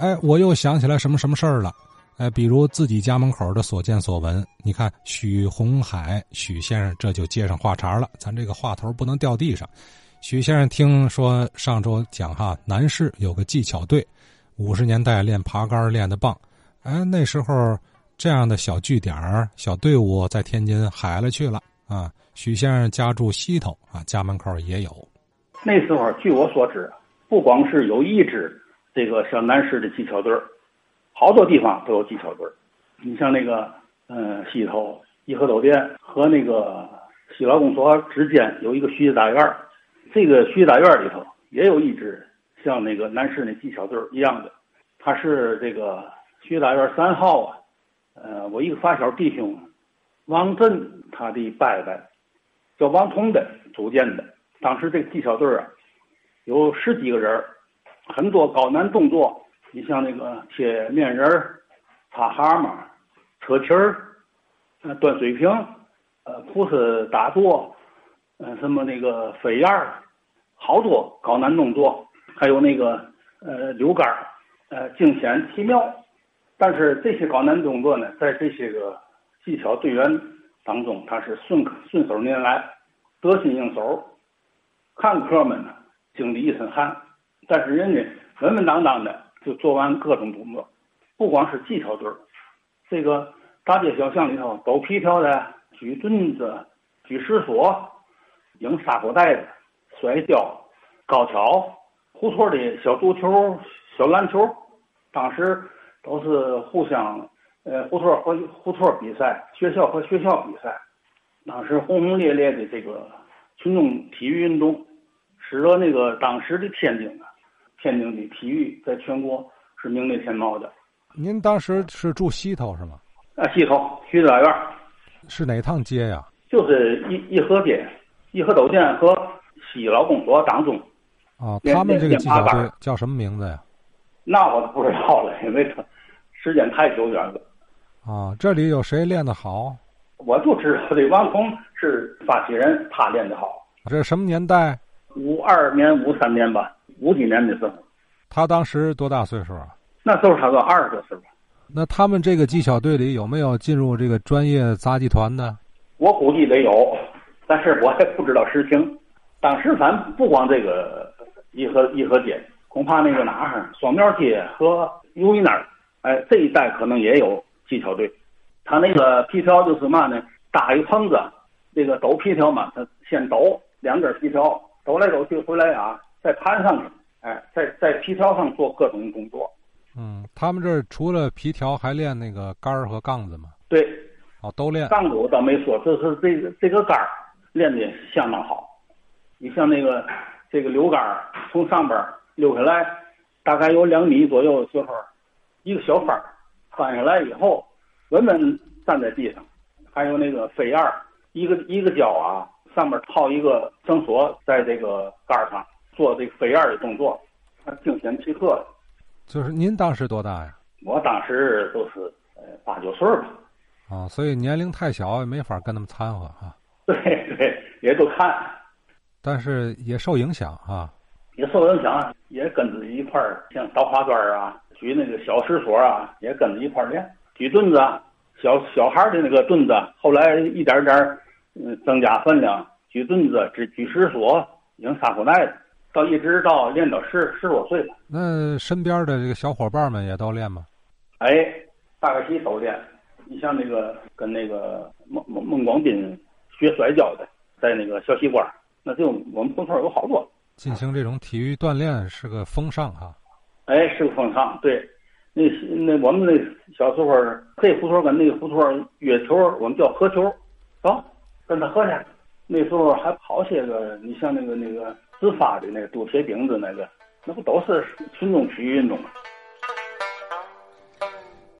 哎，我又想起来什么什么事儿了。哎，比如自己家门口的所见所闻，你看许红海许先生这就接上话茬了。咱这个话头不能掉地上。许先生听说上周讲哈，南市有个技巧队，五十年代练爬杆练的棒。哎，那时候这样的小据点小队伍在天津海了去了啊。许先生家住西头啊，家门口也有。那时候据我所知，不光是有一支这个像南市的技巧队好多地方都有技巧队你像那个嗯西头颐和酒店和那个西劳公所之间有一个徐家大院儿。这个徐家大院儿里头也有一支像那个南市那技巧队儿一样的，他是这个徐家大院三号啊，呃，我一个发小弟兄王震他的伯伯叫王通的组建的，当时这个技巧队啊有十几个人儿，很多高难动作，你像那个贴面人、擦蛤蟆、扯皮儿、端水瓶、呃，菩萨打坐。嗯，什么那个飞燕儿，好多高难动作，还有那个呃溜杆，呃惊险奇妙。但是这些高难动作呢，在这些个技巧队员当中，他是顺顺手拈来，得心应手。看客们呢，经历一身汗，但是人家稳稳当当的就做完各种动作。不光是技巧队儿，这个大街小巷里头抖皮条的、举盾子、举石锁。扔沙口袋子、摔跤、高跷、胡同的小足球、小篮球，当时都是互相呃胡同和胡同比赛，学校和学校比赛。当时轰轰烈烈的这个群众体育运动，使得那个当时的天津啊，天津的体育在全国是名列前茅的。您当时是住西头是吗？啊，西头徐家院是哪趟街呀？就是一一河街。一河斗店和西劳公所当中，啊，他们这个技巧队叫什么名字呀？那我都不知道了，因为时间太久远了。啊，这里有谁练得好？我就知道这王彤是发起人，他练得好。这是什么年代？五二年、五三年吧，五几年的时候。他当时多大岁数啊？那时候他说二十多岁吧。那他们这个技巧队里有没有进入这个专业杂技团的？我估计得有。但是我还不知道实情。当时咱不光这个颐和颐和街，恐怕那个哪儿双庙街和友谊那儿，哎，这一带可能也有技巧队。他那个皮条就是嘛呢，搭一棚子，这个抖皮条嘛，他先抖两根皮条，抖来抖去回来啊，再盘上面，哎，在在皮条上做各种工作。嗯，他们这儿除了皮条，还练那个杆儿和杠子吗？对，哦，都练。杠子我倒没说，这是这个这个杆儿。练的相当好，你像那个这个溜杆儿从上边溜下来，大概有两米左右的时候，一个小翻儿翻下来以后，稳稳站在地上。还有那个飞燕儿，一个一个脚啊，上面套一个绳索，在这个杆儿上做这个飞燕的动作，惊险奇特的。就是您当时多大呀？我当时都是呃八九岁吧。啊，所以年龄太小，也没法跟他们掺和啊。对对，也都看，但是也受影响啊。也受影响，也跟着一块儿，像倒花砖啊，举那个小石锁啊，也跟着一块儿练。举墩子，小小孩的那个墩子，后来一点点嗯增加分量，举墩子，举举石锁，赢沙口袋子，到一直到练到十十多岁吧。那身边的这个小伙伴们也都练吗？哎，大概齐都练。你像那个跟那个孟孟孟广斌。学摔跤的，在那个小西关，那就我们胡同有好多。进行这种体育锻炼是个风尚哈。哎，是个风尚。对，那那我们那小时候，这胡同跟那个胡同约球，我们叫合球，走，跟他合去。那时候还跑些个，你像那个那个自发的那个丢铁饼子那个，那不都是群众体育运动吗？